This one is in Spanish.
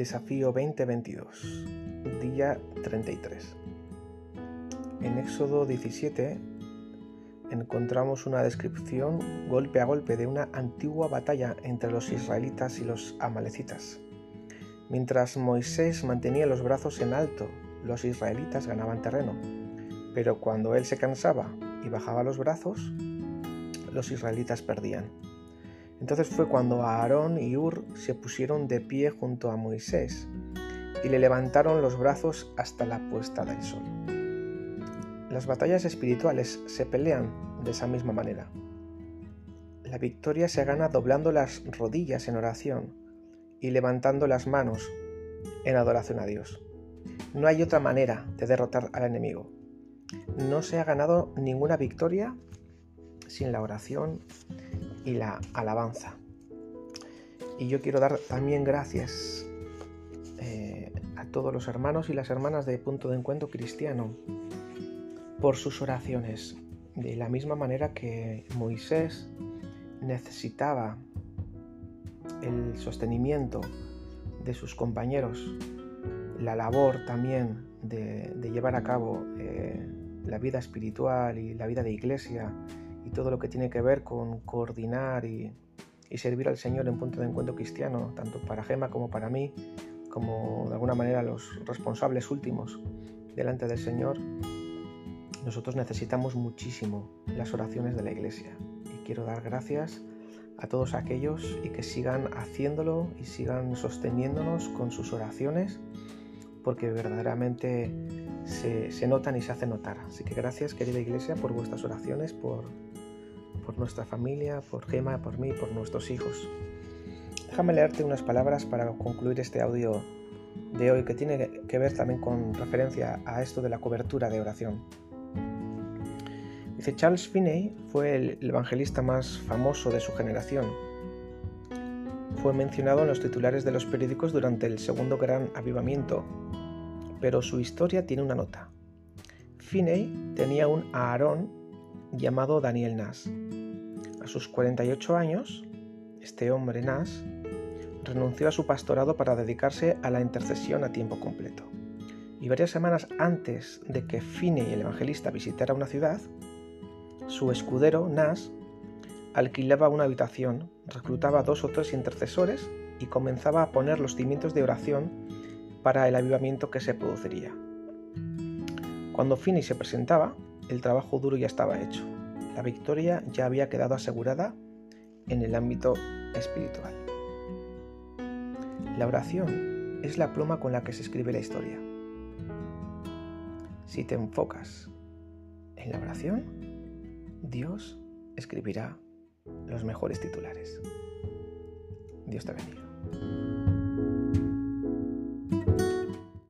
Desafío 2022, día 33. En Éxodo 17 encontramos una descripción golpe a golpe de una antigua batalla entre los israelitas y los amalecitas. Mientras Moisés mantenía los brazos en alto, los israelitas ganaban terreno, pero cuando él se cansaba y bajaba los brazos, los israelitas perdían. Entonces fue cuando Aarón y Ur se pusieron de pie junto a Moisés y le levantaron los brazos hasta la puesta del sol. Las batallas espirituales se pelean de esa misma manera. La victoria se gana doblando las rodillas en oración y levantando las manos en adoración a Dios. No hay otra manera de derrotar al enemigo. No se ha ganado ninguna victoria sin la oración y la alabanza. Y yo quiero dar también gracias eh, a todos los hermanos y las hermanas de Punto de Encuentro Cristiano por sus oraciones. De la misma manera que Moisés necesitaba el sostenimiento de sus compañeros, la labor también de, llevar a cabo eh, la vida espiritual y la vida de iglesia y todo lo que tiene que ver con coordinar y, servir al Señor en punto de encuentro cristiano, tanto para Gema como para mí, como de alguna manera los responsables últimos delante del Señor, nosotros necesitamos muchísimo las oraciones de la Iglesia. Y quiero dar gracias a todos aquellos y que sigan haciéndolo y sigan sosteniéndonos con sus oraciones, porque verdaderamente se, notan y se hacen notar. Así que gracias, querida Iglesia, por vuestras oraciones, por por nuestra familia, por Gema, por mí, por nuestros hijos. Déjame leerte unas palabras para concluir este audio de hoy que tiene que ver también con referencia a esto de la cobertura de oración. Dice, Charles Finney fue el evangelista más famoso de su generación. Fue mencionado en los titulares de los periódicos durante el segundo gran avivamiento, pero su historia tiene una nota. Finney tenía un Aarón llamado Daniel Nas. Sus 48 años, este hombre Nas renunció a su pastorado para dedicarse a la intercesión a tiempo completo. Y varias semanas antes de que Finney el evangelista visitara una ciudad, su escudero Nas alquilaba una habitación, reclutaba dos o tres intercesores y comenzaba a poner los cimientos de oración para el avivamiento que se produciría. Cuando Finney se presentaba, el trabajo duro ya estaba hecho. La victoria ya había quedado asegurada en el ámbito espiritual. La oración es la pluma con la que se escribe la historia. Si te enfocas en la oración, Dios escribirá los mejores titulares. Dios te bendiga.